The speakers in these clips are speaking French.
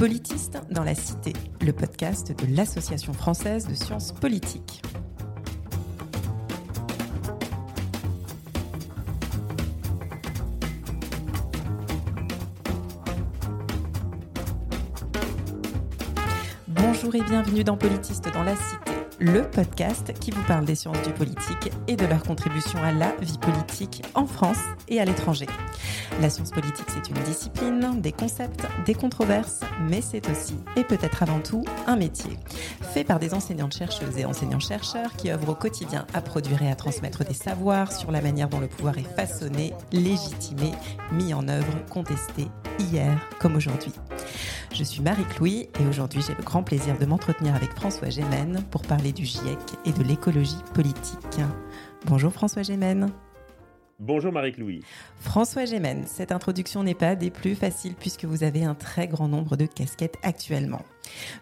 Politiste dans la Cité, le podcast de l'Association française de sciences politiques. Bonjour et bienvenue dans Politiste dans la Cité le podcast qui vous parle des sciences du politique et de leur contribution à la vie politique en France et à l'étranger. La science politique, c'est une discipline, des concepts, des controverses, mais c'est aussi, et peut-être avant tout, un métier. Fait par des enseignantes chercheuses et enseignants-chercheurs qui œuvrent au quotidien à produire et à transmettre des savoirs sur la manière dont le pouvoir est façonné, légitimé, mis en œuvre, contesté, hier comme aujourd'hui. Je suis Marie-Clouy et aujourd'hui j'ai le grand plaisir de m'entretenir avec François Gémen pour parler du GIEC et de l'écologie politique. Bonjour François Gémen. Bonjour Marie-Clouy. François Gémen, cette introduction n'est pas des plus faciles puisque vous avez un très grand nombre de casquettes actuellement.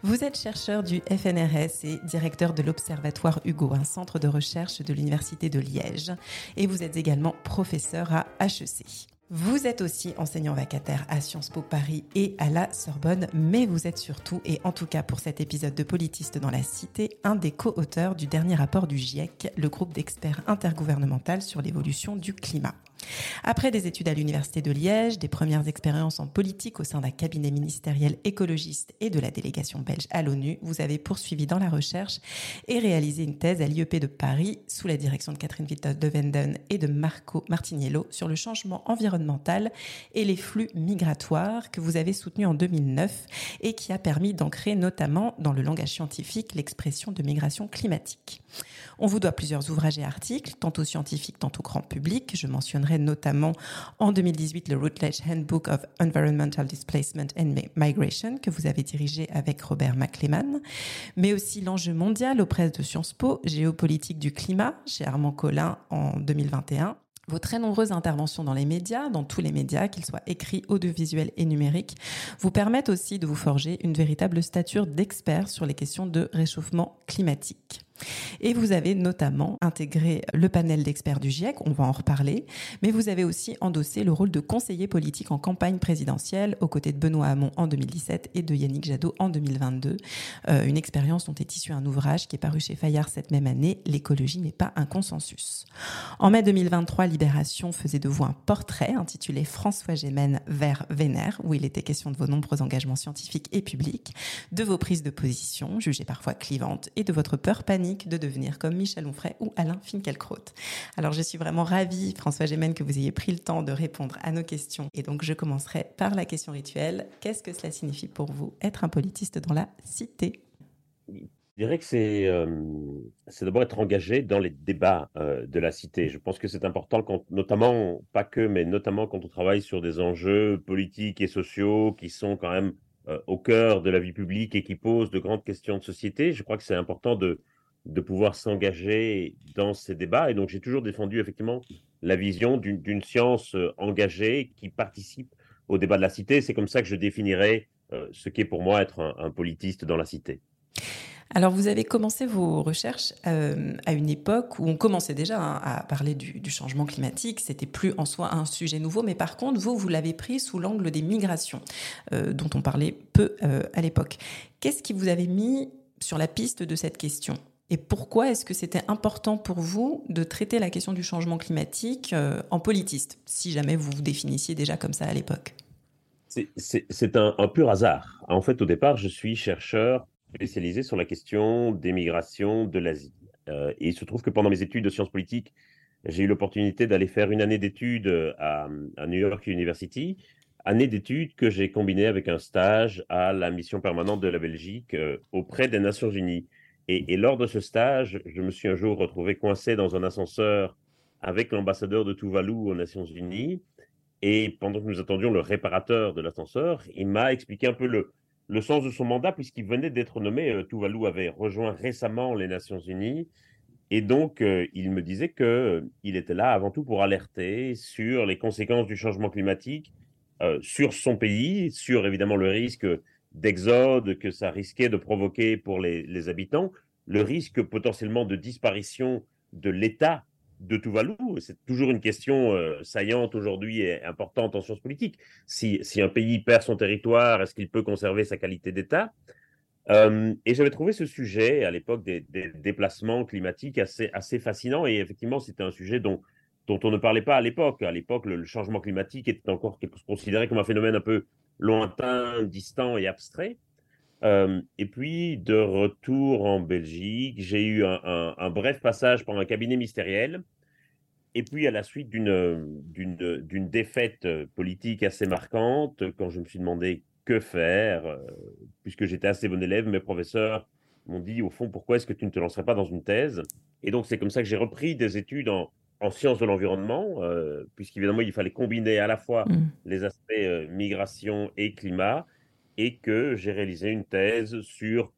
Vous êtes chercheur du FNRS et directeur de l'Observatoire Hugo, un centre de recherche de l'Université de Liège, et vous êtes également professeur à HEC. Vous êtes aussi enseignant vacataire à Sciences Po Paris et à la Sorbonne, mais vous êtes surtout, et en tout cas pour cet épisode de Politiste dans la Cité, un des co-auteurs du dernier rapport du GIEC, le groupe d'experts intergouvernemental sur l'évolution du climat. Après des études à l'Université de Liège, des premières expériences en politique au sein d'un cabinet ministériel écologiste et de la délégation belge à l'ONU, vous avez poursuivi dans la recherche et réalisé une thèse à l'IEP de Paris sous la direction de Catherine Witte de Venden et de Marco Martiniello sur le changement environnemental et les flux migratoires que vous avez soutenu en 2009 et qui a permis d'ancrer notamment dans le langage scientifique l'expression de migration climatique. On vous doit plusieurs ouvrages et articles, tantôt scientifiques, tantôt grand public. Je mentionnerai notamment en 2018 le Routledge Handbook of Environmental Displacement and Migration que vous avez dirigé avec Robert McLeman, mais aussi l'enjeu mondial auprès de Sciences Po, géopolitique du climat chez Armand Collin en 2021 vos très nombreuses interventions dans les médias, dans tous les médias, qu'ils soient écrits, audiovisuels et numériques, vous permettent aussi de vous forger une véritable stature d'expert sur les questions de réchauffement climatique. Et vous avez notamment intégré le panel d'experts du GIEC, on va en reparler, mais vous avez aussi endossé le rôle de conseiller politique en campagne présidentielle aux côtés de Benoît Hamon en 2017 et de Yannick Jadot en 2022. Euh, une expérience dont est issu un ouvrage qui est paru chez Fayard cette même année, L'écologie n'est pas un consensus. En mai 2023, Libération faisait de vous un portrait intitulé François Gémen vers Vénère, où il était question de vos nombreux engagements scientifiques et publics, de vos prises de position, jugées parfois clivantes, et de votre peur panique de devenir comme Michel Onfray ou Alain Finkielkraut. Alors je suis vraiment ravie, François Gémen, que vous ayez pris le temps de répondre à nos questions. Et donc je commencerai par la question rituelle. Qu'est-ce que cela signifie pour vous être un politiste dans la cité? Je dirais que c'est euh, d'abord être engagé dans les débats euh, de la cité. Je pense que c'est important, quand, notamment, pas que, mais notamment quand on travaille sur des enjeux politiques et sociaux qui sont quand même euh, au cœur de la vie publique et qui posent de grandes questions de société. Je crois que c'est important de, de pouvoir s'engager dans ces débats. Et donc, j'ai toujours défendu effectivement la vision d'une science euh, engagée qui participe au débat de la cité. C'est comme ça que je définirais euh, ce qu'est pour moi être un, politiste dans la cité. Alors, vous avez commencé vos recherches euh, à une époque où on commençait déjà hein, à parler du, changement climatique. C'était plus en soi un sujet nouveau, mais par contre, vous, vous l'avez pris sous l'angle des migrations, dont on parlait peu à l'époque. Qu'est-ce qui vous avait mis sur la piste de cette question? Et pourquoi est-ce que c'était important pour vous de traiter la question du changement climatique euh, en politiste, si jamais vous vous définissiez déjà comme ça à l'époque? C'est un, pur hasard. En fait, au départ, je suis chercheur spécialisé sur la question des migrations de l'Asie. Euh, et il se trouve que pendant mes études de sciences politiques, j'ai eu l'opportunité d'aller faire une année d'études à, New York University, année d'études que j'ai combinée avec un stage à la mission permanente de la Belgique euh, auprès des Nations Unies. Et, lors de ce stage, je me suis un jour retrouvé coincé dans un ascenseur avec l'ambassadeur de Tuvalu aux Nations Unies. Et pendant que nous attendions le réparateur de l'ascenseur, il m'a expliqué un peu le, sens de son mandat, puisqu'il venait d'être nommé. Euh, Tuvalu avait rejoint récemment les Nations Unies. Et donc, euh, il me disait qu'il euh, était là avant tout pour alerter sur les conséquences du changement climatique sur son pays, sur évidemment le risque d'exode que ça risquait de provoquer pour les, habitants, le risque potentiellement de disparition de l'État de Tuvalu. C'est toujours une question euh, saillante aujourd'hui et importante en sciences politiques. Si, si un pays perd son territoire, est-ce qu'il peut conserver sa qualité d'État? Euh, et j'avais trouvé ce sujet à l'époque des, déplacements climatiques assez, assez fascinant. Et effectivement, c'était un sujet dont, dont on ne parlait pas à l'époque. À l'époque, le, changement climatique était encore considéré comme un phénomène un peu lointain, distant et abstrait. Euh, et puis, de retour en Belgique, j'ai eu un, bref passage pendant un cabinet ministériel. Et puis, à la suite d'une défaite politique assez marquante, quand je me suis demandé que faire, euh, puisque j'étais assez bon élève, mes professeurs m'ont dit, au fond, pourquoi est-ce que tu ne te lancerais pas dans une thèse? Et donc, c'est comme ça que j'ai repris des études en, sciences de l'environnement, euh, puisqu'évidemment, il fallait combiner à la fois mmh. les aspects euh, migration et climat, et que j'ai réalisé une thèse sur,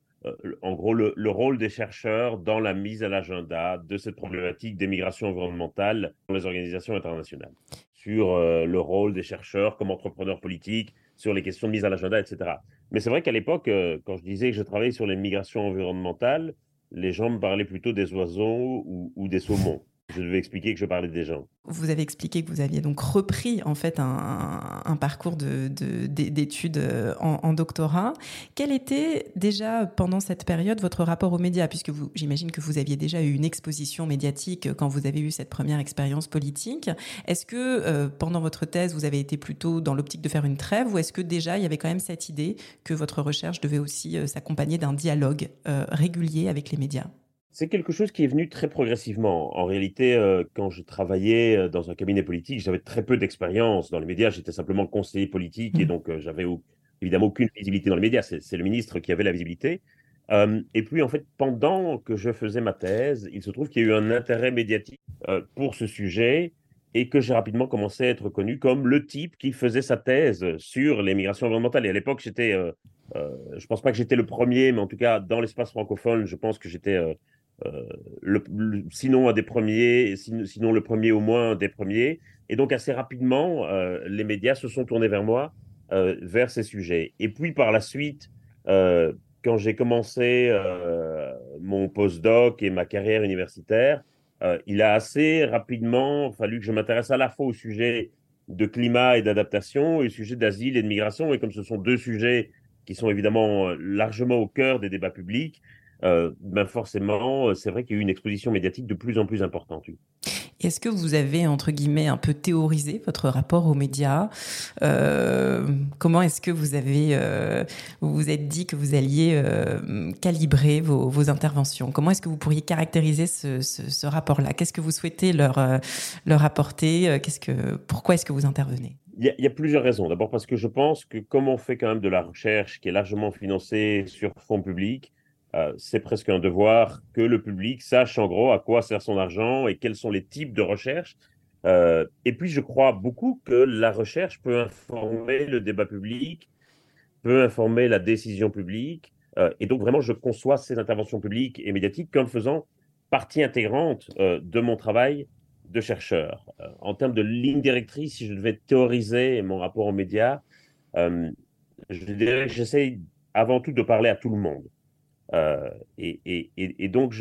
en gros, le, rôle des chercheurs dans la mise à l'agenda de cette problématique des migrations environnementales dans les organisations internationales, sur le rôle des chercheurs comme entrepreneurs politiques, sur les questions de mise à l'agenda, etc. Mais c'est vrai qu'à l'époque, euh, quand je disais que je travaillais sur les migrations environnementales, les gens me parlaient plutôt des oiseaux ou des saumons je devais expliquer que je parlais des gens. Vous avez expliqué que vous aviez donc repris en fait un, parcours d'études de, euh, en, doctorat. Quel était déjà pendant cette période votre rapport aux médias? Puisque j'imagine que vous aviez déjà eu une exposition médiatique quand vous avez eu cette première expérience politique. Est-ce que euh, pendant votre thèse, vous avez été plutôt dans l'optique de faire une trêve ou est-ce que déjà il y avait quand même cette idée que votre recherche devait aussi euh, s'accompagner d'un dialogue régulier avec les médias? C'est quelque chose qui est venu très progressivement. En réalité, euh, quand je travaillais euh, dans un cabinet politique, j'avais très peu d'expérience dans les médias. J'étais simplement conseiller politique et mmh. donc euh, j'avais évidemment aucune visibilité dans les médias. C'est le ministre qui avait la visibilité. et puis, en fait, pendant que je faisais ma thèse, il se trouve qu'il y a eu un intérêt médiatique pour ce sujet et que j'ai rapidement commencé à être connu comme le type qui faisait sa thèse sur les migrations environnementales. Et à l'époque, j'étais, je ne pense pas que j'étais le premier, mais en tout cas, dans l'espace francophone, je pense que j'étais euh, sinon un des premiers, sinon, le premier au moins des premiers. Et donc assez rapidement, euh, les médias se sont tournés vers moi, euh, vers ces sujets. Et puis par la suite, quand j'ai commencé mon postdoc et ma carrière universitaire, il a assez rapidement fallu que je m'intéresse à la fois au sujet de climat et d'adaptation et au sujet d'asile et de migration. Et comme ce sont deux sujets qui sont évidemment largement au cœur des débats publics, euh, ben forcément, euh, c'est vrai qu'il y a eu une exposition médiatique de plus en plus importante. Est-ce que vous avez, entre guillemets, un peu théorisé votre rapport aux médias? Euh, Comment est-ce que vous avez, vous vous êtes dit que vous alliez calibrer vos, interventions? Comment est-ce que vous pourriez caractériser ce, rapport-là? Qu'est-ce que vous souhaitez leur, leur apporter? Qu'est-ce que, Pourquoi est-ce que vous intervenez? Il y, a, plusieurs raisons. D'abord parce que je pense que comme on fait quand même de la recherche qui est largement financée sur fonds publics, euh, c'est presque un devoir que le public sache en gros à quoi sert son argent et quels sont les types de recherche. Euh, et puis, je crois beaucoup que la recherche peut informer le débat public, peut informer la décision publique. Euh, et donc, vraiment, je conçois ces interventions publiques et médiatiques comme faisant partie intégrante de mon travail de chercheur. en termes de ligne directrice, si je devais théoriser mon rapport aux médias, je dirais que j'essaye avant tout de parler à tout le monde. Euh, et, donc,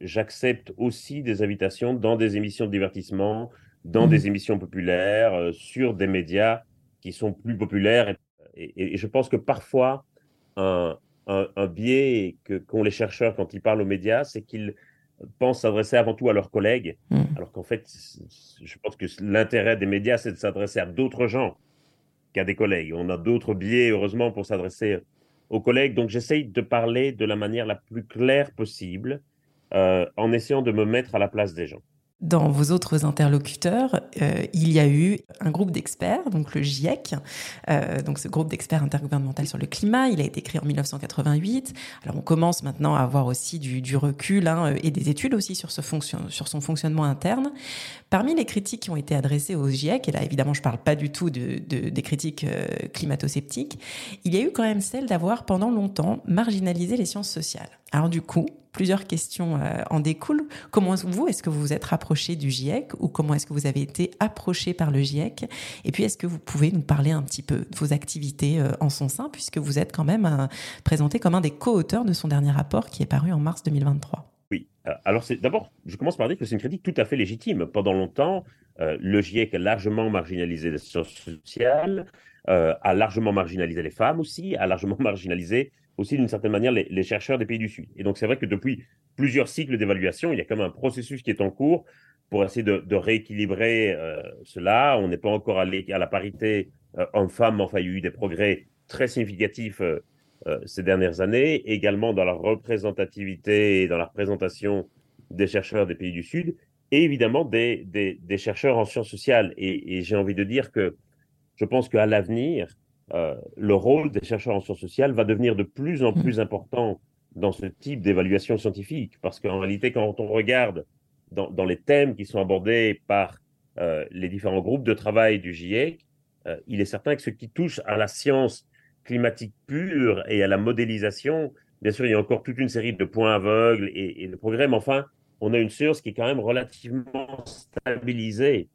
j'accepte aussi des invitations dans des émissions de divertissement, dans mmh. des émissions populaires, euh, sur des médias qui sont plus populaires. Et, je pense que parfois, un, biais qu'ont les chercheurs quand ils parlent aux médias, c'est qu'ils pensent s'adresser avant tout à leurs collègues, mmh. alors qu'en fait, je pense que l'intérêt des médias, c'est de s'adresser à d'autres gens qu'à des collègues. On a d'autres biais, heureusement, pour s'adresser aux collègues. Donc j'essaye de parler de la manière la plus claire possible euh, en essayant de me mettre à la place des gens. Dans vos autres interlocuteurs, euh, il y a eu un groupe d'experts, donc le GIEC, euh, donc ce groupe d'experts intergouvernemental sur le climat. Il a été créé en 1988. Alors on commence maintenant à avoir aussi du, recul hein, et des études aussi sur, ce fonction, sur son fonctionnement interne. Parmi les critiques qui ont été adressées au GIEC, et là évidemment je parle pas du tout de, des critiques euh, climato-sceptiques, il y a eu quand même celle d'avoir pendant longtemps marginalisé les sciences sociales. Alors du coup, plusieurs questions euh, en découlent. Comment vous, est-ce que vous vous êtes rapproché du GIEC ou comment est-ce que vous avez été approché par le GIEC Et puis, est-ce que vous pouvez nous parler un petit peu de vos activités euh, en son sein, puisque vous êtes quand même présenté comme un des co-auteurs de son dernier rapport qui est paru en mars 2023 Oui. Alors, d'abord, je commence par dire que c'est une critique tout à fait légitime. Pendant longtemps, le GIEC a largement marginalisé les sciences sociales, a largement marginalisé les femmes aussi, a largement marginalisé aussi d'une certaine manière les, chercheurs des pays du Sud. Et donc c'est vrai que depuis plusieurs cycles d'évaluation, il y a même un processus qui est en cours pour essayer de, rééquilibrer euh, cela. On n'est pas encore allé à la parité euh, homme-femme, enfin il y a eu des progrès très significatifs euh, ces dernières années, également dans la représentativité et dans la représentation des chercheurs des pays du Sud, et évidemment des, des, chercheurs en sciences sociales. Et, et j'ai envie de dire que je pense qu'à l'avenir, euh, le rôle des chercheurs en sciences sociales va devenir de plus en plus important dans ce type d'évaluation scientifique, parce qu'en réalité, quand on regarde dans, les thèmes qui sont abordés par euh, les différents groupes de travail du GIEC, euh, il est certain que ce qui touche à la science climatique pure et à la modélisation, bien sûr, il y a encore toute une série de points aveugles et, et de progrès, mais enfin, on a une science qui est quand même relativement stabilisée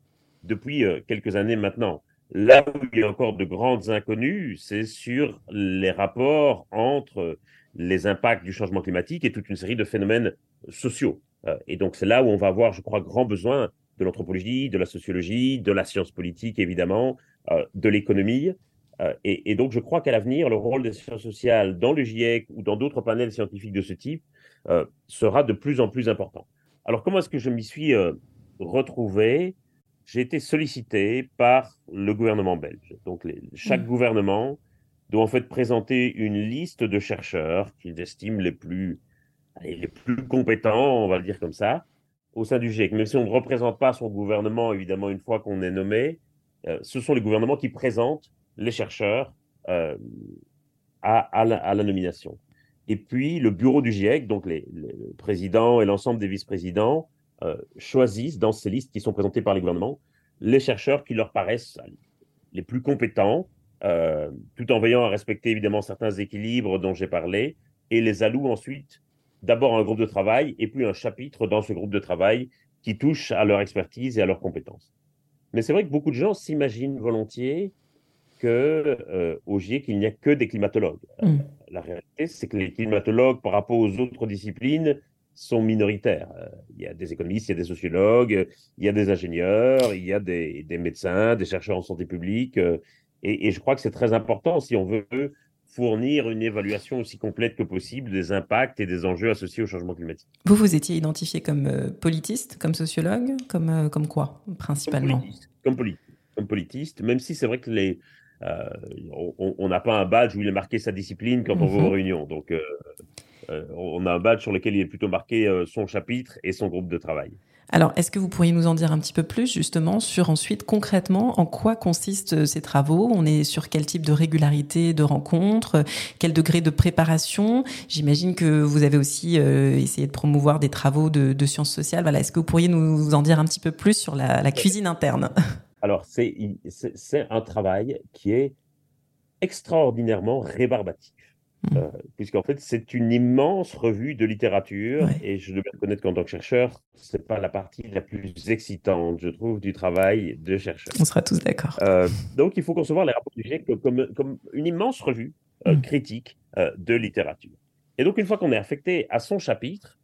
depuis quelques années maintenant. Là où il y a encore de grandes inconnues, c'est sur les rapports entre les impacts du changement climatique et toute une série de phénomènes sociaux. Euh, et donc c'est là où on va avoir, je crois, grand besoin de l'anthropologie, de la sociologie, de la science politique, évidemment, euh, de l'économie. Euh, et, donc je crois qu'à l'avenir, le rôle des sciences sociales dans le GIEC ou dans d'autres panels scientifiques de ce type sera de plus en plus important. Alors comment est-ce que je m'y suis retrouvé? J'ai été sollicité par le gouvernement belge. Donc, chaque mmh. gouvernement doit en fait présenter une liste de chercheurs qu'ils estiment les plus, les plus compétents, on va le dire comme ça, au sein du GIEC. Même si on ne représente pas son gouvernement, évidemment, une fois qu'on est nommé, euh, ce sont les gouvernements qui présentent les chercheurs euh, à, la, nomination. Et puis, le bureau du GIEC, donc les, le président et l'ensemble des vice-présidents, euh, choisissent dans ces listes qui sont présentées par les gouvernements les chercheurs qui leur paraissent les plus compétents, euh, tout en veillant à respecter évidemment certains équilibres dont j'ai parlé, et les allouent ensuite d'abord un groupe de travail et puis un chapitre dans ce groupe de travail qui touche à leur expertise et à leurs compétences. Mais c'est vrai que beaucoup de gens s'imaginent volontiers que euh, au GIEC, il n'y a que des climatologues. Mmh. La réalité, c'est que les climatologues, par rapport aux autres disciplines, sont minoritaires. Euh, il y a des économistes, il y a des sociologues, il y a des ingénieurs, il y a des, médecins, des chercheurs en santé publique. Euh, et, je crois que c'est très important si on veut fournir une évaluation aussi complète que possible des impacts et des enjeux associés au changement climatique. Vous vous étiez identifié comme euh, politiste, comme sociologue, comme, comme quoi, principalement? Comme politiste, comme, politiste, même si c'est vrai que les, on n'a pas un badge où il est marqué sa discipline quand on va aux mhm. réunions. Donc, euh, on a un badge sur lequel il est plutôt marqué euh, son chapitre et son groupe de travail. Alors, est-ce que vous pourriez nous en dire un petit peu plus justement sur ensuite concrètement en quoi consistent euh, ces travaux? On est sur quel type de régularité de rencontres? Quel degré de préparation? J'imagine que vous avez aussi essayé de promouvoir des travaux de, sciences sociales. Voilà, est-ce que vous pourriez nous en dire un petit peu plus sur la, cuisine interne? Alors, c'est un travail qui est extraordinairement rébarbatif. Mm. Euh, puisqu'en fait, c'est une immense revue de littérature, et je dois reconnaître qu'en tant que chercheur, c'est pas la partie la plus excitante, je trouve, du travail de chercheur. On sera tous d'accord. Euh, donc, il faut concevoir les rapports du GIEC comme, comme, une immense revue euh, mm. critique de littérature. Et donc, une fois qu'on est affecté à son chapitre,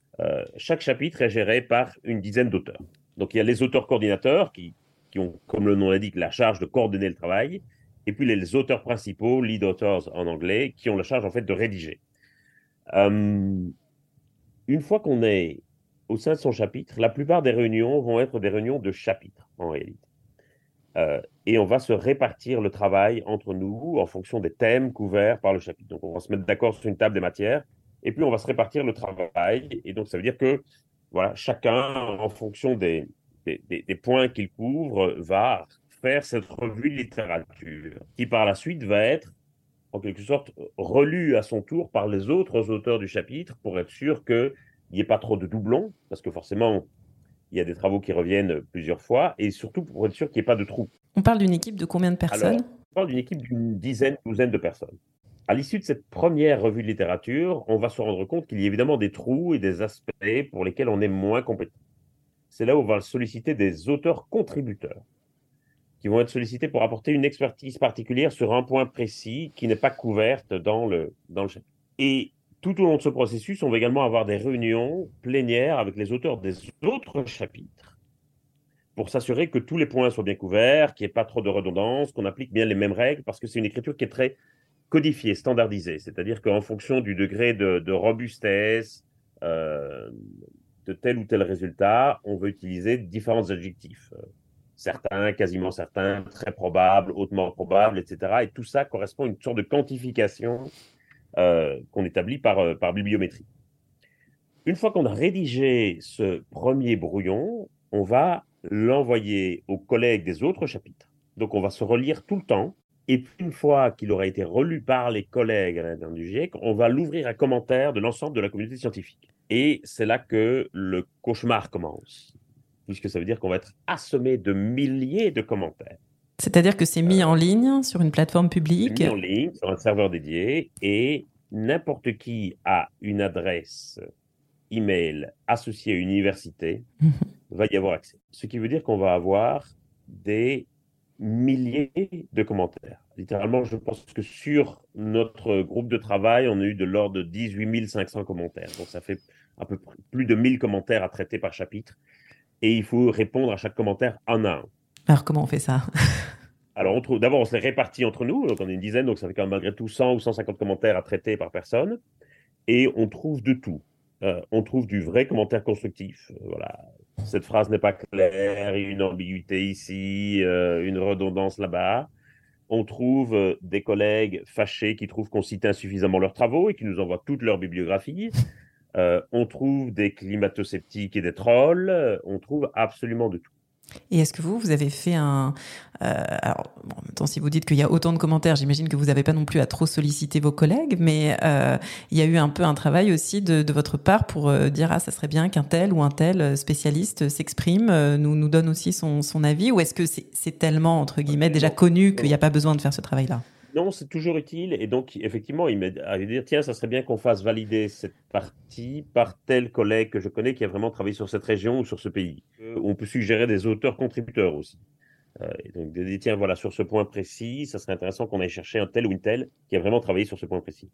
chaque chapitre est géré par une dizaine d'auteurs. Donc, il y a les auteurs coordinateurs qui, qui ont, comme le nom l'indique, la charge de coordonner le travail et puis les auteurs principaux, lead authors en anglais, qui ont la charge en fait de rédiger. Euh, une fois qu'on est au sein de son chapitre, la plupart des réunions vont être des réunions de chapitres en réalité. Euh, et on va se répartir le travail entre nous en fonction des thèmes couverts par le chapitre. Donc on va se mettre d'accord sur une table des matières et puis on va se répartir le travail. Et donc ça veut dire que voilà, chacun, en fonction des, des points qu'il couvre, va faire cette revue de littérature, qui par la suite va être en quelque sorte relue à son tour par les autres auteurs du chapitre pour être sûr qu'il n'y ait pas trop de doublons, parce que forcément, il y a des travaux qui reviennent plusieurs fois, et surtout pour être sûr qu'il n'y ait pas de trous. On parle d'une équipe de combien de personnes? On parle d'une équipe d'une dizaine, douzaine de personnes. À l'issue de cette première revue de littérature, on va se rendre compte qu'il y a évidemment des trous et des aspects pour lesquels on est moins compétent. C'est là où on va solliciter des auteurs contributeurs qui vont être sollicités pour apporter une expertise particulière sur un point précis qui n'est pas couverte dans le, dans le chapitre. Et tout au long de ce processus, on va également avoir des réunions plénières avec les auteurs des autres chapitres pour s'assurer que tous les points soient bien couverts, qu'il n'y ait pas trop de redondance, qu'on applique bien les mêmes règles, parce que c'est une écriture qui est très codifiée, standardisée. C'est-à-dire qu'en fonction du degré de, robustesse euh, de tel ou tel résultat, on veut utiliser différents adjectifs. Certains, quasiment certains, très probables, hautement probables, etc. Et tout ça correspond à une sorte de quantification euh, qu'on établit par, euh, par bibliométrie. Une fois qu'on a rédigé ce premier brouillon, on va l'envoyer aux collègues des autres chapitres. Donc on va se relire tout le temps. Et puis une fois qu'il aura été relu par les collègues à l'intérieur du GIEC, on va l'ouvrir à commentaires de l'ensemble de la communauté scientifique. Et c'est là que le cauchemar commence, puisque ça veut dire qu'on va être assommé de milliers de commentaires. C'est-à-dire que c'est mis en ligne sur une plateforme publique Mis en ligne sur un serveur dédié et n'importe qui a une adresse email associée à une université mhm. va y avoir accès. Ce qui veut dire qu'on va avoir des milliers de commentaires. Littéralement, je pense que sur notre groupe de travail, on a eu de l'ordre de 18 500 commentaires. Donc, ça fait un peu plus de 1000 commentaires à traiter par chapitre. Et il faut répondre à chaque commentaire un à un. Alors, comment on fait ça? Alors, d'abord, on se les répartit entre nous. Donc, on est une dizaine, donc ça fait quand même malgré tout 100 ou 150 commentaires à traiter par personne. Et on trouve de tout. Euh, on trouve du vrai commentaire constructif. Euh, voilà. Cette phrase n'est pas claire, il y a une ambiguïté ici, euh, une redondance là-bas. On trouve des collègues fâchés qui trouvent qu'on cite insuffisamment leurs travaux et qui nous envoient toute leur bibliographie. On trouve des climato-sceptiques et des trolls. On trouve absolument de tout. Et est-ce que vous, vous avez fait un... Euh, alors, en même temps, si vous dites qu'il y a autant de commentaires, j'imagine que vous n'avez pas non plus à trop solliciter vos collègues, mais euh, il y a eu un peu un travail aussi de, votre part pour euh, dire, ah, ça serait bien qu'un tel ou un tel spécialiste s'exprime, nous, nous donne aussi son, son avis, ou est-ce que c'est tellement, entre guillemets, déjà connu qu'il n'y a pas besoin de faire ce travail-là? Non, c'est toujours utile. Et donc, effectivement, il m'a dit tiens, ça serait bien qu'on fasse valider cette partie par tel collègue que je connais qui a vraiment travaillé sur cette région ou sur ce pays. Euh, on peut suggérer des auteurs contributeurs aussi. Euh, et donc, de dire, tiens, voilà, sur ce point précis, ça serait intéressant qu'on aille chercher un tel ou une telle qui a vraiment travaillé sur ce point précis.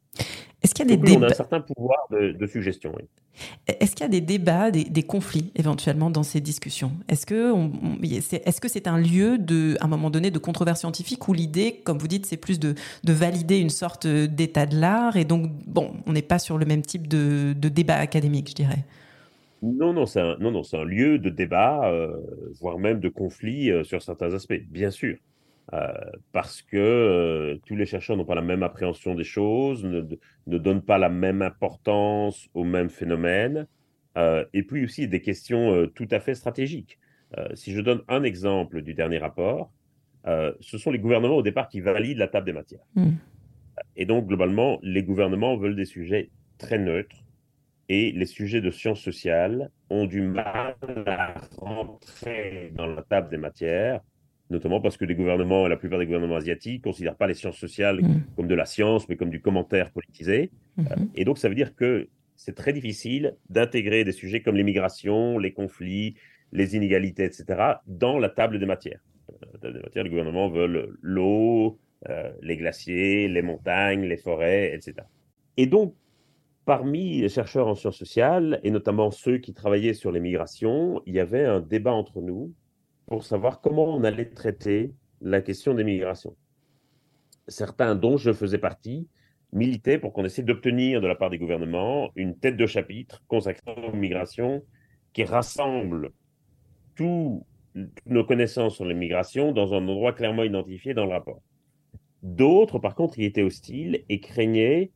Est-ce qu'il y a des débats On a un certain pouvoir de, suggestion. Est-ce qu'il y a des débats, des, conflits éventuellement dans ces discussions? Est-ce que c'est est -ce c'est un lieu, de, à un moment donné, de controverse scientifique où l'idée, comme vous dites, c'est plus de, de, valider une sorte d'état de l'art et donc, bon, on n'est pas sur le même type de, de débat académique, je dirais? Non, non, c'est un, non, non, c'est un lieu de débat, euh, voire même de conflit euh, sur certains aspects, bien sûr. Euh, parce que tous les chercheurs n'ont pas la même appréhension des choses, ne, ne donnent pas la même importance au même phénomène, et puis aussi des questions tout à fait stratégiques. si je donne un exemple du dernier rapport, ce sont les gouvernements au départ qui valident la table des matières. Mmh. Et donc, globalement, les gouvernements veulent des sujets très neutres, et les sujets de sciences sociales ont du mal à rentrer dans la table des matières, notamment parce que les gouvernements, la plupart des gouvernements asiatiques, ne considèrent pas les sciences sociales mm. comme de la science, mais comme du commentaire politisé. Mm-hmm. Et donc, ça veut dire que c'est très difficile d'intégrer des sujets comme l'immigration, les conflits, les inégalités, etc., dans la table des matières. La table des matières, les gouvernements veulent l'eau, euh, les glaciers, les montagnes, les forêts, etc. Et donc, Parmi les chercheurs en sciences sociales, et notamment ceux qui travaillaient sur les migrations, il y avait un débat entre nous pour savoir comment on allait traiter la question des migrations. Certains, dont je faisais partie, militaient pour qu'on essaie d'obtenir de la part des gouvernements une tête de chapitre consacrée aux migrations qui rassemble toutes nos connaissances sur les migrations dans un endroit clairement identifié dans le rapport. D'autres, par contre, y étaient hostiles et craignaient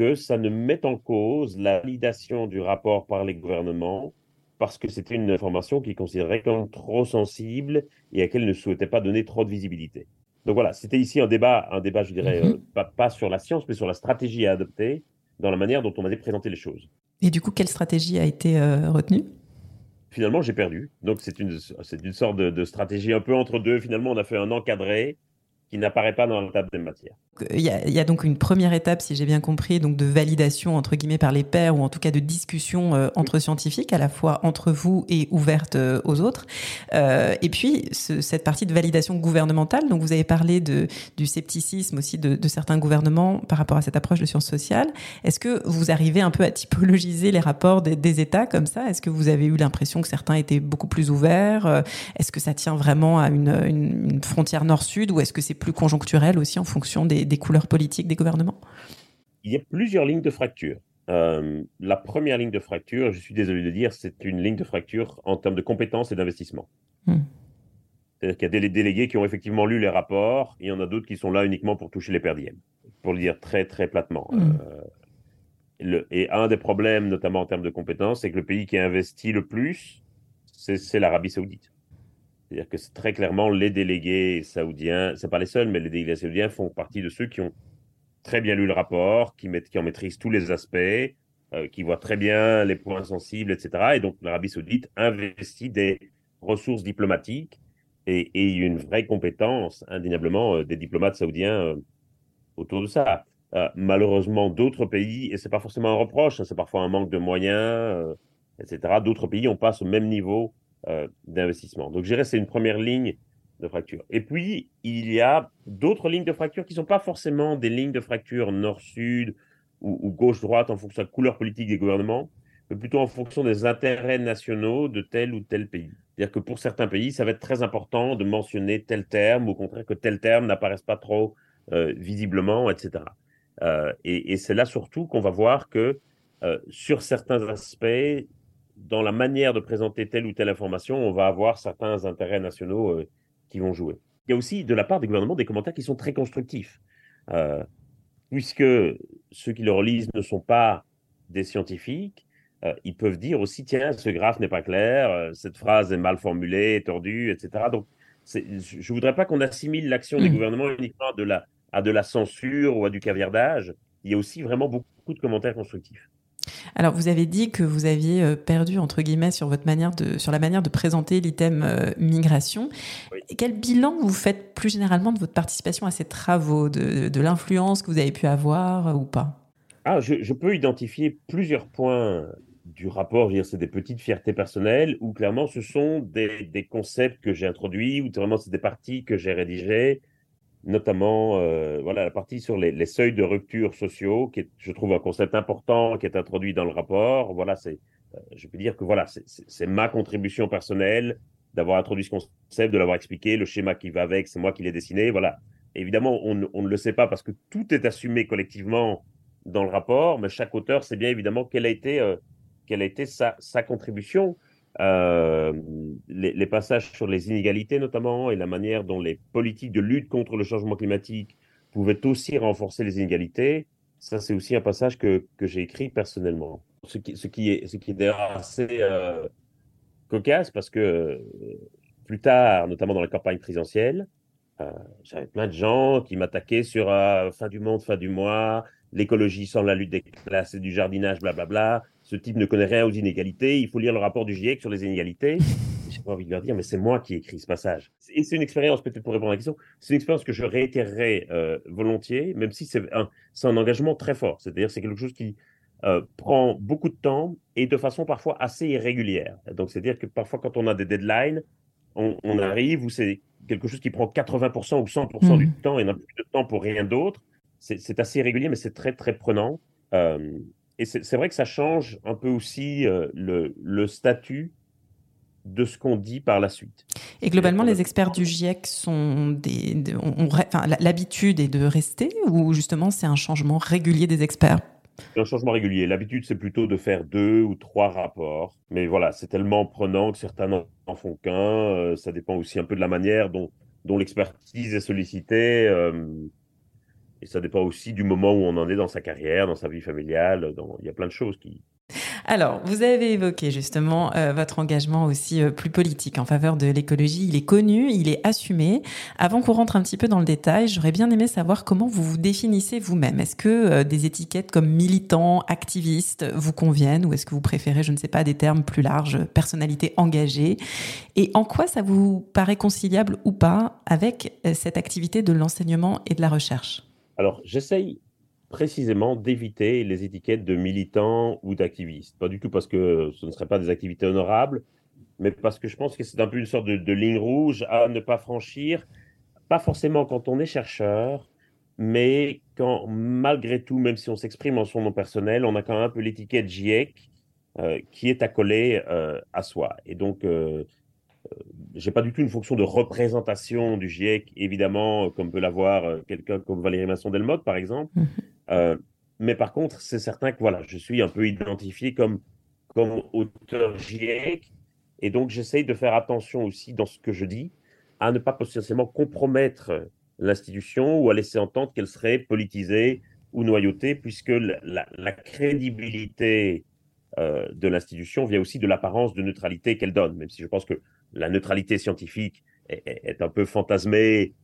que ça ne mette en cause la validation du rapport par les gouvernements parce que c'était une information qu'ils considéraient comme trop sensible et à laquelle ils ne souhaitaient pas donner trop de visibilité. Donc voilà, c'était ici un débat, un débat, je dirais, mhm. euh, pas, sur la science, mais sur la stratégie à adopter dans la manière dont on avait présenté les choses. Et du coup, quelle stratégie a été euh, retenue? Finalement, j'ai perdu. Donc c'est une, une sorte de, de, stratégie un peu entre deux. Finalement, on a fait un encadré qui n'apparaît pas dans la table des matières. Il y, a, donc une première étape, si j'ai bien compris, donc de validation entre guillemets par les pairs ou en tout cas de discussion euh, entre scientifiques, à la fois entre vous et ouverte euh, aux autres. Euh, et puis cette partie de validation gouvernementale. Donc vous avez parlé de, du scepticisme aussi de, de, certains gouvernements par rapport à cette approche de sciences sociales. Est-ce que vous arrivez un peu à typologiser les rapports des, des États comme ça? Est-ce que vous avez eu l'impression que certains étaient beaucoup plus ouverts? Est-ce que ça tient vraiment à une, une, une frontière nord-sud ou est-ce que c'est plus conjoncturel aussi en fonction des, des couleurs politiques des gouvernements Il y a plusieurs lignes de fracture. Euh, la première ligne de fracture, je suis désolé de dire, c'est une ligne de fracture en termes de compétences et d'investissement. Hmm. C'est-à-dire qu'il y a des délégués qui ont effectivement lu les rapports, il y en a d'autres qui sont là uniquement pour toucher les perdièmes, pour le dire très très platement. Hmm. Euh, le, et un des problèmes, notamment en termes de compétences, c'est que le pays qui a investi le plus, c'est l'Arabie saoudite. C'est-à-dire que très clairement les délégués saoudiens, c'est pas les seuls, mais les délégués saoudiens font partie de ceux qui ont très bien lu le rapport, qui, en maîtrisent tous les aspects, euh, qui voient très bien les points sensibles, etc. Et donc l'Arabie saoudite investit des ressources diplomatiques et, une vraie compétence, indéniablement, euh, des diplomates saoudiens euh, autour de ça. malheureusement, d'autres pays, et c'est pas forcément un reproche, hein, c'est parfois un manque de moyens, etc. D'autres pays n'ont pas ce même niveau d'investissement. Donc, je dirais c'est une première ligne de fracture. Et puis, il y a d'autres lignes de fracture qui ne sont pas forcément des lignes de fracture nord-sud ou, gauche-droite en fonction de la couleur politique des gouvernements, mais plutôt en fonction des intérêts nationaux de tel ou tel pays. C'est-à-dire que pour certains pays, ça va être très important de mentionner tel terme, ou au contraire que tel terme n'apparaisse pas trop euh, visiblement, etc. Euh, et c'est là surtout qu'on va voir que sur certains aspects, dans la manière de présenter telle ou telle information, on va avoir certains intérêts nationaux euh, qui vont jouer. Il y a aussi de la part des gouvernements des commentaires qui sont très constructifs, euh, puisque ceux qui le relisent ne sont pas des scientifiques. Euh, ils peuvent dire aussi, tiens, ce graphe n'est pas clair, cette phrase est mal formulée, tordue, etc. Donc, je ne voudrais pas qu'on assimile l'action des mmh. gouvernements uniquement de la, à de la censure ou à du caviardage. Il y a aussi vraiment beaucoup de commentaires constructifs. Alors, vous avez dit que vous aviez euh, perdu, entre guillemets, sur, votre manière de, sur la manière de présenter l'item euh, migration. Quel bilan vous faites plus généralement de votre participation à ces travaux, de, l'influence que vous avez pu avoir euh, ou pas? Ah, je, peux identifier plusieurs points du rapport, c'est des petites fiertés personnelles, ou clairement ce sont des, concepts que j'ai introduits, ou vraiment c'est des parties que j'ai rédigées, notamment euh, voilà, la partie sur les, seuils de rupture sociaux, qui est, je trouve, un concept important qui est introduit dans le rapport. Voilà, c'est, euh, je peux dire que voilà, c'est ma contribution personnelle d'avoir introduit ce concept, de l'avoir expliqué, le schéma qui va avec, c'est moi qui l'ai dessiné. Voilà. Évidemment, on, ne le sait pas parce que tout est assumé collectivement dans le rapport, mais chaque auteur sait bien évidemment quelle a été, euh, quelle a été sa, sa contribution. Euh, les, passages sur les inégalités notamment et la manière dont les politiques de lutte contre le changement climatique pouvaient aussi renforcer les inégalités, ça c'est aussi un passage que, que j'ai écrit personnellement. Ce qui, ce qui est, ce qui est d'ailleurs assez euh, cocasse parce que euh, plus tard, notamment dans la campagne présidentielle, j'avais plein de gens qui m'attaquaient sur fin du monde, fin du mois, l'écologie sans la lutte des classes et du jardinage, blablabla ce type ne connaît rien aux inégalités, il faut lire le rapport du GIEC sur les inégalités. J'ai pas envie de leur dire, mais c'est moi qui ai écrit ce passage. Et c'est une expérience, peut-être pour répondre à la question, c'est une expérience que je réitérerai euh, volontiers, même si c'est un, un, engagement très fort. C'est-à-dire c'est quelque chose qui euh, prend beaucoup de temps et de façon parfois assez irrégulière. Donc c'est-à-dire que parfois quand on a des deadlines, on, arrive où c'est quelque chose qui prend 80% ou 100% du mmh. temps et n'a plus de temps pour rien d'autre. C'est assez irrégulier, mais c'est très très prenant. Euh, et c'est vrai que ça change un peu aussi euh, le, statut de ce qu'on dit par la suite. Et globalement, les experts du GIEC sont des, l'habitude est de rester ou justement c'est un changement régulier des experts? Un changement régulier. L'habitude, c'est plutôt de faire deux ou trois rapports. Mais voilà, c'est tellement prenant que certains n'en font qu'un. Euh, ça dépend aussi un peu de la manière dont, l'expertise est sollicitée. Euh, et ça dépend aussi du moment où on en est dans sa carrière, dans sa vie familiale. Il y a plein de choses qui. Alors, vous avez évoqué justement euh, votre engagement aussi euh, plus politique en faveur de l'écologie. Il est connu, il est assumé. Avant qu'on rentre un petit peu dans le détail, j'aurais bien aimé savoir comment vous vous définissez vous-même. Est-ce que euh, des étiquettes comme militant, activiste vous conviennent ou est-ce que vous préférez, je ne sais pas, des termes plus larges, personnalité engagée Et en quoi ça vous paraît conciliable ou pas avec cette activité de l'enseignement et de la recherche? Alors, j'essaye précisément d'éviter les étiquettes de militants ou d'activistes. Pas du tout parce que ce ne seraient pas des activités honorables, mais parce que je pense que c'est un peu une sorte de, ligne rouge à ne pas franchir, pas forcément quand on est chercheur, mais quand malgré tout, même si on s'exprime en son nom personnel, on a quand même un peu l'étiquette GIEC euh, qui est accolée euh, à soi. Et donc, euh, j'ai pas du tout une fonction de représentation du GIEC, évidemment, comme peut l'avoir quelqu'un comme Valérie Masson-Delmotte, par exemple. Mmh. Euh, mais par contre, c'est certain que voilà, je suis un peu identifié comme, comme auteur GIEC. Et donc, j'essaye de faire attention aussi dans ce que je dis à ne pas potentiellement compromettre l'institution ou à laisser entendre qu'elle serait politisée ou noyautée, puisque la, crédibilité euh, de l'institution vient aussi de l'apparence de neutralité qu'elle donne, même si je pense que la neutralité scientifique est, est un peu fantasmée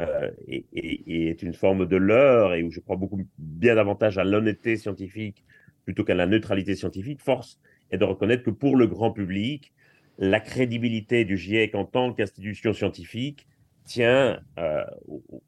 euh, et, est une forme de leurre et où je crois beaucoup bien davantage à l'honnêteté scientifique plutôt qu'à la neutralité scientifique, force est de reconnaître que pour le grand public, la crédibilité du GIEC en tant qu'institution scientifique tient euh,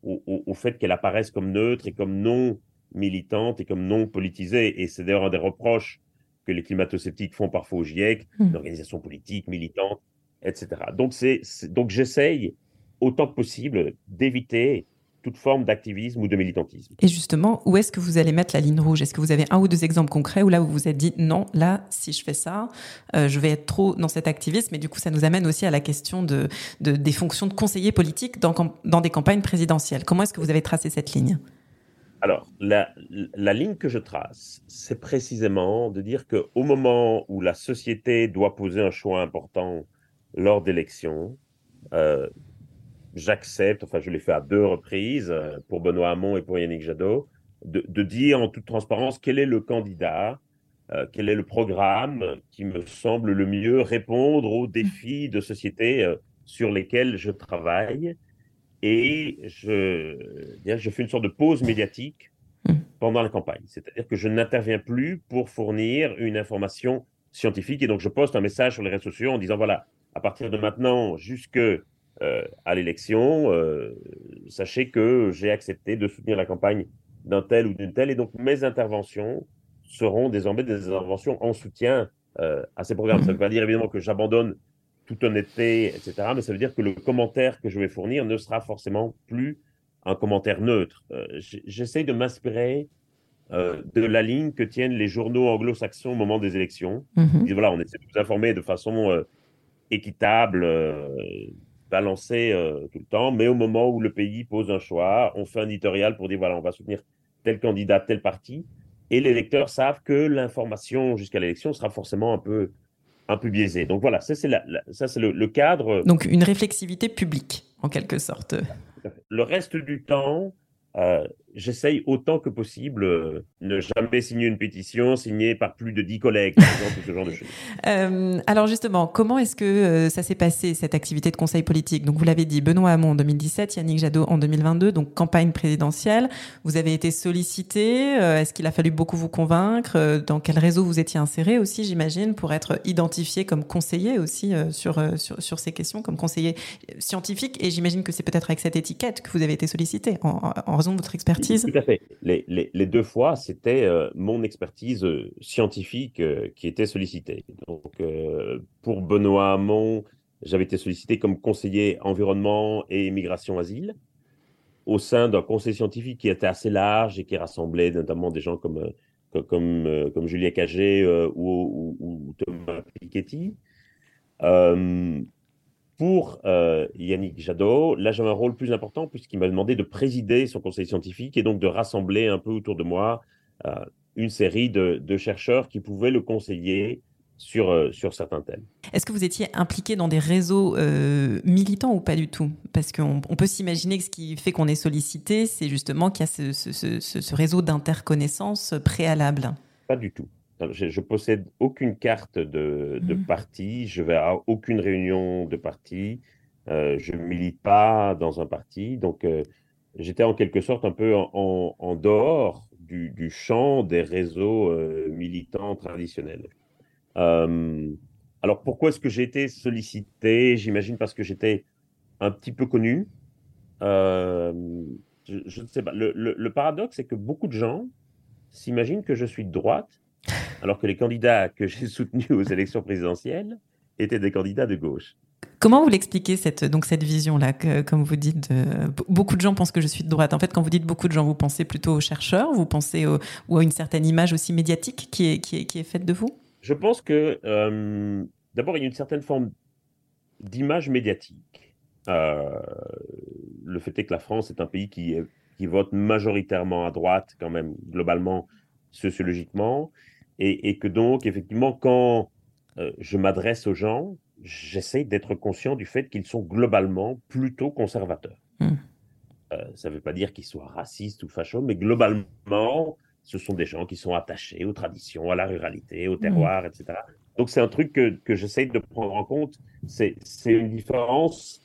au, fait qu'elle apparaisse comme neutre et comme non militante et comme non politisée. Et c'est d'ailleurs un des reproches que les climato-sceptiques font parfois au GIEC, mmh. d'organisation politique, militante, etc. Donc, c'est, donc j'essaye autant que possible d'éviter toute forme d'activisme ou de militantisme. Et justement, où est-ce que vous allez mettre la ligne rouge? Est-ce que vous avez un ou deux exemples concrets où là vous vous êtes dit non, là, si je fais ça, euh, je vais être trop dans cet activisme? Mais du coup, ça nous amène aussi à la question de, des fonctions de conseiller politique dans, dans des campagnes présidentielles. Comment est-ce que vous avez tracé cette ligne? Alors, la, la, ligne que je trace, c'est précisément de dire qu'au moment où la société doit poser un choix important lors d'élections, euh, j'accepte, enfin je l'ai fait à deux reprises euh, pour Benoît Hamon et pour Yannick Jadot, de, dire en toute transparence quel est le candidat, euh, quel est le programme qui me semble le mieux répondre aux défis de société sur lesquels je travaille. Et je, je fais une sorte de pause médiatique pendant la campagne. C'est-à-dire que je n'interviens plus pour fournir une information scientifique. Et donc, je poste un message sur les réseaux sociaux en disant, voilà, à partir de maintenant, jusque euh, à l'élection, euh, sachez que j'ai accepté de soutenir la campagne d'un tel ou d'une telle, et donc mes interventions seront désormais des interventions en soutien euh, à ces programmes. Ça ne veut pas dire évidemment que j'abandonne toute honnêteté, etc., mais ça veut dire que le commentaire que je vais fournir ne sera forcément plus un commentaire neutre. J'essaye de m'inspirer de la ligne que tiennent les journaux anglo-saxons au moment des élections. Mm voilà, on essaie de vous informer de façon équitable, balancer euh, tout le temps, mais au moment où le pays pose un choix, on fait un éditorial pour dire voilà, on va soutenir tel candidat, tel parti, et les lecteurs savent que l'information jusqu'à l'élection sera forcément un peu, un peu biaisée. Donc voilà, ça c'est, ça, c'est le, cadre. Donc une réflexivité publique, en quelque sorte. Le reste du temps, euh, j'essaye autant que possible euh, ne jamais signer une pétition signée par plus de 10 collègues, par exemple, ce genre de choses. Euh, alors justement, comment est-ce que euh, ça s'est passé, cette activité de conseil politique? Donc vous l'avez dit, Benoît Hamon en 2017, Yannick Jadot en 2022, donc campagne présidentielle. Vous avez été sollicité, est-ce qu'il a fallu beaucoup vous convaincre? Dans quel réseau vous étiez inséré aussi, j'imagine, pour être identifié comme conseiller aussi sur, sur, sur, ces questions, comme conseiller scientifique? Et j'imagine que c'est peut-être avec cette étiquette que vous avez été sollicité en raison de votre expertise tout à fait. Les, deux fois, c'était euh, mon expertise euh, scientifique euh, qui était sollicitée. Donc, pour Benoît Hamon, j'avais été sollicité comme conseiller environnement et immigration asile au sein d'un conseil scientifique qui était assez large et qui rassemblait notamment des gens comme, comme, comme, Julien Cagé ou, Thomas Piketty. Pour euh, Yannick Jadot, là j'avais un rôle plus important puisqu'il m'a demandé de présider son conseil scientifique et donc de rassembler un peu autour de moi euh, une série de, chercheurs qui pouvaient le conseiller sur, euh, sur certains thèmes. Est-ce que vous étiez impliqué dans des réseaux militants ou pas du tout? Parce qu'on peut s'imaginer que ce qui fait qu'on est sollicité, c'est justement qu'il y a ce, ce réseau d'interconnaissance préalable. Pas du tout. Je, je, possède aucune carte de, de mmh. parti, je vais à aucune réunion de parti, euh, je milite pas dans un parti, donc euh, j'étais en quelque sorte un peu en, en, dehors du, du, champ des réseaux euh, militants traditionnels. Alors pourquoi est-ce que j'ai été sollicité? J'imagine parce que j'étais un petit peu connu. Je, je, ne sais pas. Le, le, le paradoxe, c'est que beaucoup de gens s'imaginent que je suis de droite alors que les candidats que j'ai soutenus aux élections présidentielles étaient des candidats de gauche. Comment vous l'expliquez cette donc cette vision là que comme vous dites beaucoup de gens pensent que je suis de droite. En fait, quand vous dites beaucoup de gens, vous pensez plutôt aux chercheurs, vous pensez ou à une certaine image aussi médiatique qui est qui est, qui est faite de vous? Je pense que euh, d'abord il y a une certaine forme d'image médiatique. Euh, le fait est que la France est un pays qui qui vote majoritairement à droite quand même globalement sociologiquement et, que donc, effectivement, quand euh, je m'adresse aux gens, j'essaie d'être conscient du fait qu'ils sont globalement plutôt conservateurs. Mmh. Euh, ça ne veut pas dire qu'ils soient racistes ou fachos, mais globalement, ce sont des gens qui sont attachés aux traditions, à la ruralité, au mmh. terroir, etc. Donc c'est un truc que, que j'essaie de prendre en compte. C'est une différence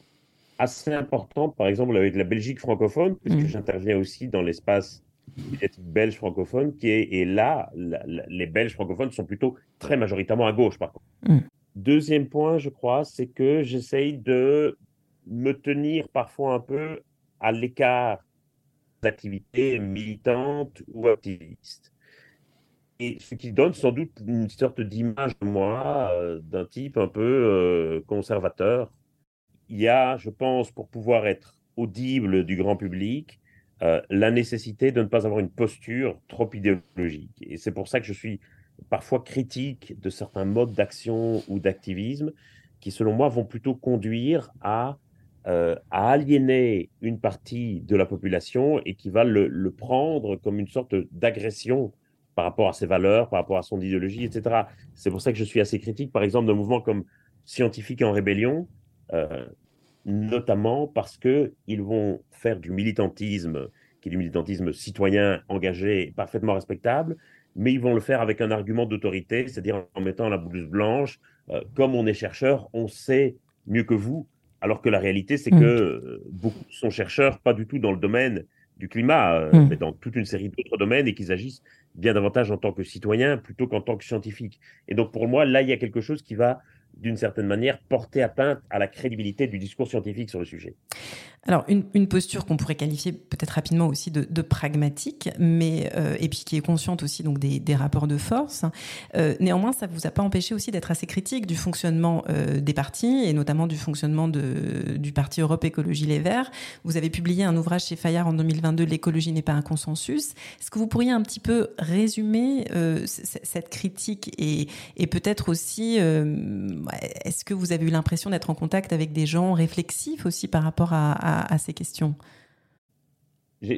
assez importante, par exemple, avec la Belgique francophone, puisque mmh. j'interviens aussi dans l'espace médiatique belge francophone qui est, et là, les Belges francophones sont plutôt très majoritairement à gauche, par contre. Mm. Deuxième point, je crois, c'est que j'essaye de me tenir parfois un peu à l'écart d'activités militantes ou activistes. Et ce qui donne sans doute une sorte d'image de moi, euh, d'un type un peu euh, conservateur. Il y a, je pense, pour pouvoir être audible du grand public, euh, la nécessité de ne pas avoir une posture trop idéologique. Et c'est pour ça que je suis parfois critique de certains modes d'action ou d'activisme qui, selon moi, vont plutôt conduire à, euh, à aliéner une partie de la population et qui va le, le prendre comme une sorte d'agression par rapport à ses valeurs, par rapport à son idéologie, etc. C'est pour ça que je suis assez critique, par exemple, d'un mouvement comme Scientifique en rébellion, euh, notamment parce qu'ils vont faire du militantisme, qui est du militantisme citoyen, engagé, parfaitement respectable, mais ils vont le faire avec un argument d'autorité, c'est-à-dire en mettant la blouse blanche. Euh, comme on est chercheur, on sait mieux que vous, alors que la réalité, c'est que mm. euh, beaucoup sont chercheurs, pas du tout dans le domaine du climat, euh, mm. mais dans toute une série d'autres domaines, et qu'ils agissent bien davantage en tant que citoyens plutôt qu'en tant que scientifiques. Et donc pour moi, là, il y a quelque chose qui va d'une certaine manière, porter atteinte à la crédibilité du discours scientifique sur le sujet. Alors, une, une posture qu'on pourrait qualifier peut-être rapidement aussi de, de pragmatique, mais euh, et puis qui est consciente aussi donc des, des rapports de force. Euh, néanmoins, ça vous a pas empêché aussi d'être assez critique du fonctionnement euh, des partis et notamment du fonctionnement de, du parti Europe Écologie Les Verts. Vous avez publié un ouvrage chez Fayard en 2022, L'écologie n'est pas un consensus. Est-ce que vous pourriez un petit peu résumer euh, cette critique et, et peut-être aussi, euh, est-ce que vous avez eu l'impression d'être en contact avec des gens réflexifs aussi par rapport à à, ces questions?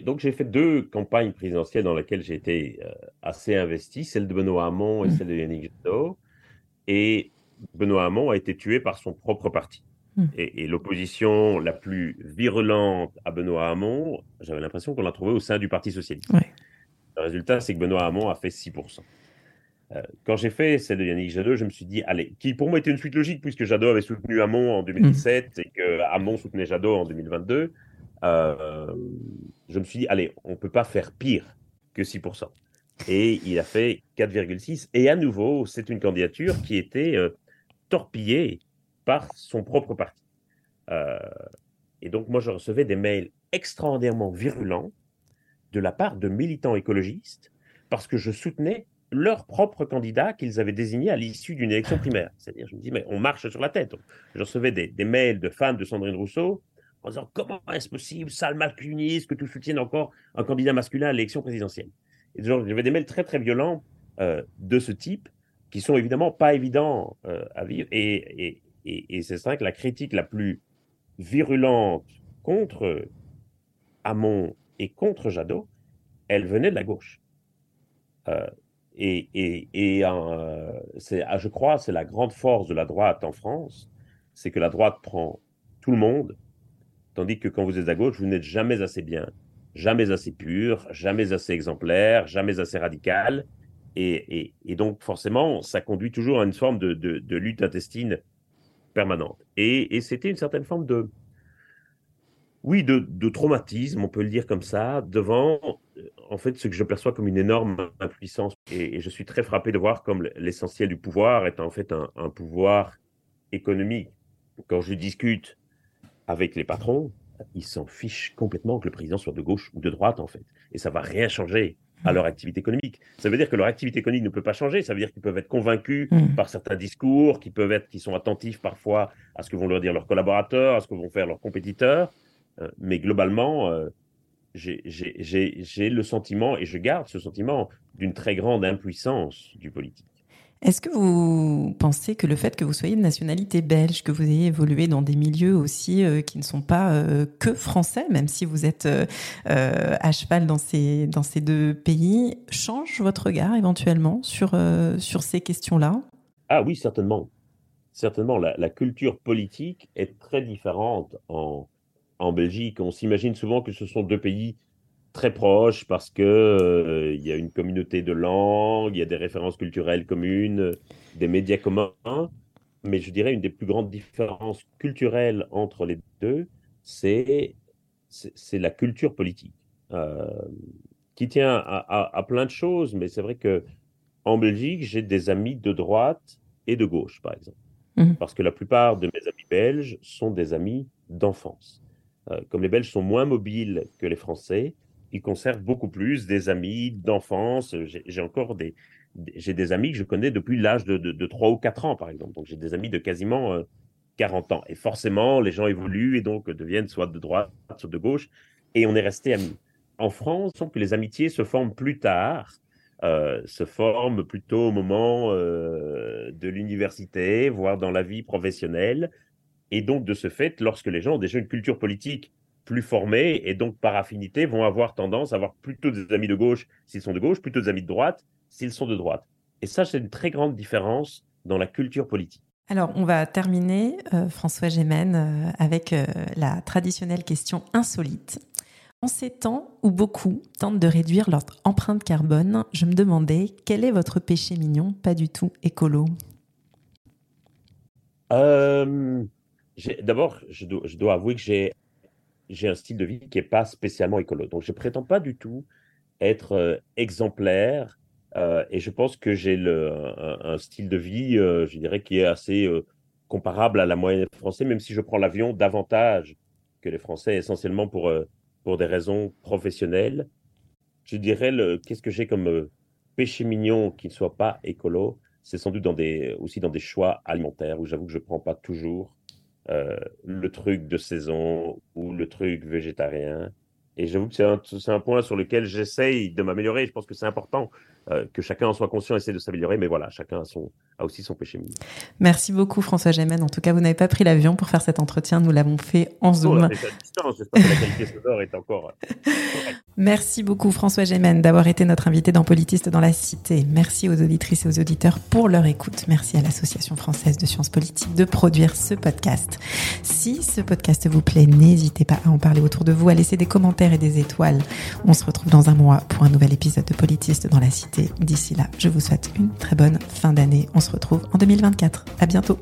Donc j'ai fait deux campagnes présidentielles dans lesquelles j'ai été euh, assez investi, celle de Benoît Hamon et mmh. celle de Yannick Jadot. Et Benoît Hamon a été tué par son propre parti. Mmh. Et, l'opposition la plus virulente à Benoît Hamon, j'avais l'impression qu'on l'a trouvée au sein du Parti socialiste. Le résultat, c'est que Benoît Hamon a fait 6%. Euh, quand j'ai fait celle de Yannick Jadot, je me suis dit, allez, qui pour moi était une suite logique, puisque Jadot avait soutenu Hamon en 2017 mm. et que Hamon soutenait Jadot en 2022. Euh, je me suis dit, allez, on ne peut pas faire pire que 6%. Et il a fait 4,6. Et à nouveau, c'est une candidature qui était euh, torpillée par son propre parti. et donc, moi, je recevais des mails extraordinairement virulents de la part de militants écologistes parce que je soutenais leur propre candidat qu'ils avaient désigné à l'issue d'une élection primaire. C'est-à-dire, je me dis, mais on marche sur la tête. Je recevais des, mails de fans de Sandrine Rousseau en disant comment est-ce possible, sale masculiniste, que tu soutiennes encore un candidat masculin à l'élection présidentielle. Et j'avais des mails très très violents euh, de ce type qui sont évidemment pas évidents euh, à vivre. Et, c'est vrai que la critique la plus virulente contre Hamon et contre Jadot, elle venait de la gauche. Euh, et, euh, ah, je crois, c'est la grande force de la droite en France, c'est que la droite prend tout le monde, tandis que quand vous êtes à gauche, vous n'êtes jamais assez bien, jamais assez pur, jamais assez exemplaire, jamais assez radical. Et, donc, forcément, ça conduit toujours à une forme de, lutte intestine permanente. Et, c'était une certaine forme de, oui, de, traumatisme, on peut le dire comme ça, devant, en fait, ce que je perçois comme une énorme impuissance. Et, je suis très frappé de voir comme l'essentiel du pouvoir est en fait un, pouvoir économique. Quand je discute avec les patrons, ils s'en fichent complètement que le président soit de gauche ou de droite, en fait. Et ça va rien changer à leur activité économique. Ça veut dire que leur activité économique ne peut pas changer. Ça veut dire qu'ils peuvent être convaincus mm. par certains discours, qu'ils peuvent être, qu'ils sont attentifs parfois à ce que vont leur dire leurs collaborateurs, à ce que vont faire leurs compétiteurs. Euh, mais globalement, euh, j'ai le sentiment, et je garde ce sentiment, d'une très grande impuissance du politique. Est-ce que vous pensez que le fait que vous soyez de nationalité belge, que vous ayez évolué dans des milieux aussi euh, qui ne sont pas euh, que français, même si vous êtes euh, à cheval dans ces, dans ces deux pays, change votre regard éventuellement sur, sur ces questions-là? Ah oui, certainement. Certainement, la, la, culture politique est très différente en, en Belgique. On s'imagine souvent que ce sont deux pays très proches parce que euh, il y a une communauté de langues, il y a des références culturelles communes, des médias communs. Mais je dirais une des plus grandes différences culturelles entre les deux, c'est c'est la culture politique euh, qui tient à, plein de choses. Mais c'est vrai que en Belgique, j'ai des amis de droite et de gauche, par exemple, mmh. parce que la plupart de mes amis belges sont des amis d'enfance. Euh, comme les Belges sont moins mobiles que les Français, ils conservent beaucoup plus des amis d'enfance. J'ai encore des, j'ai des amis que je connais depuis l'âge de, de, 3 ou 4 ans, par exemple. Donc, j'ai des amis de quasiment 40 euh, ans. Et forcément, les gens évoluent et donc deviennent soit de droite, soit de gauche. Et on est resté amis. En France, on que les amitiés se forment plus tard, euh, se forment plutôt au moment euh, de l'université, voire dans la vie professionnelle. Et donc, de ce fait, lorsque les gens ont déjà une culture politique plus formés et donc par affinité vont avoir tendance à avoir plutôt des amis de gauche s'ils sont de gauche, plutôt des amis de droite s'ils sont de droite. Et ça, c'est une très grande différence dans la culture politique. Alors, on va terminer, euh, François Gémen, euh, avec euh, la traditionnelle question insolite. En ces temps où beaucoup tentent de réduire leur empreinte carbone, je me demandais quel est votre péché mignon, pas du tout écolo D'abord, je, dois avouer que j'ai un style de vie qui n'est pas spécialement écolo. Donc, je ne prétends pas du tout être euh, exemplaire euh, et je pense que j'ai un, style de vie, euh, je dirais, qui est assez comparable à la moyenne française, même si je prends l'avion davantage que les Français, essentiellement pour, des raisons professionnelles. Je dirais, qu'est-ce que j'ai comme péché mignon qui ne soit pas écolo? C'est sans doute aussi dans des choix alimentaires où j'avoue que je ne prends pas toujours euh, le truc de saison ou le truc végétarien. Et j'avoue que c'est un, un, point sur lequel j'essaye de m'améliorer. Je pense que c'est important euh, que chacun en soit conscient, essaie de s'améliorer. Mais voilà, chacun a, son, a aussi son péché mignon. Merci beaucoup, François Gémen. En tout cas, vous n'avez pas pris l'avion pour faire cet entretien. Nous l'avons fait en Zoom. Merci beaucoup, François Gémen, d'avoir été notre invité dans Politiste dans la Cité. Merci aux auditrices et aux auditeurs pour leur écoute. Merci à l'Association française de sciences politiques de produire ce podcast. Si ce podcast vous plaît, n'hésitez pas à en parler autour de vous, à laisser des commentaires et des étoiles. On se retrouve dans un mois pour un nouvel épisode de Politiste dans la Cité. D'ici là, je vous souhaite une très bonne fin d'année. On se retrouve en 2024. À bientôt.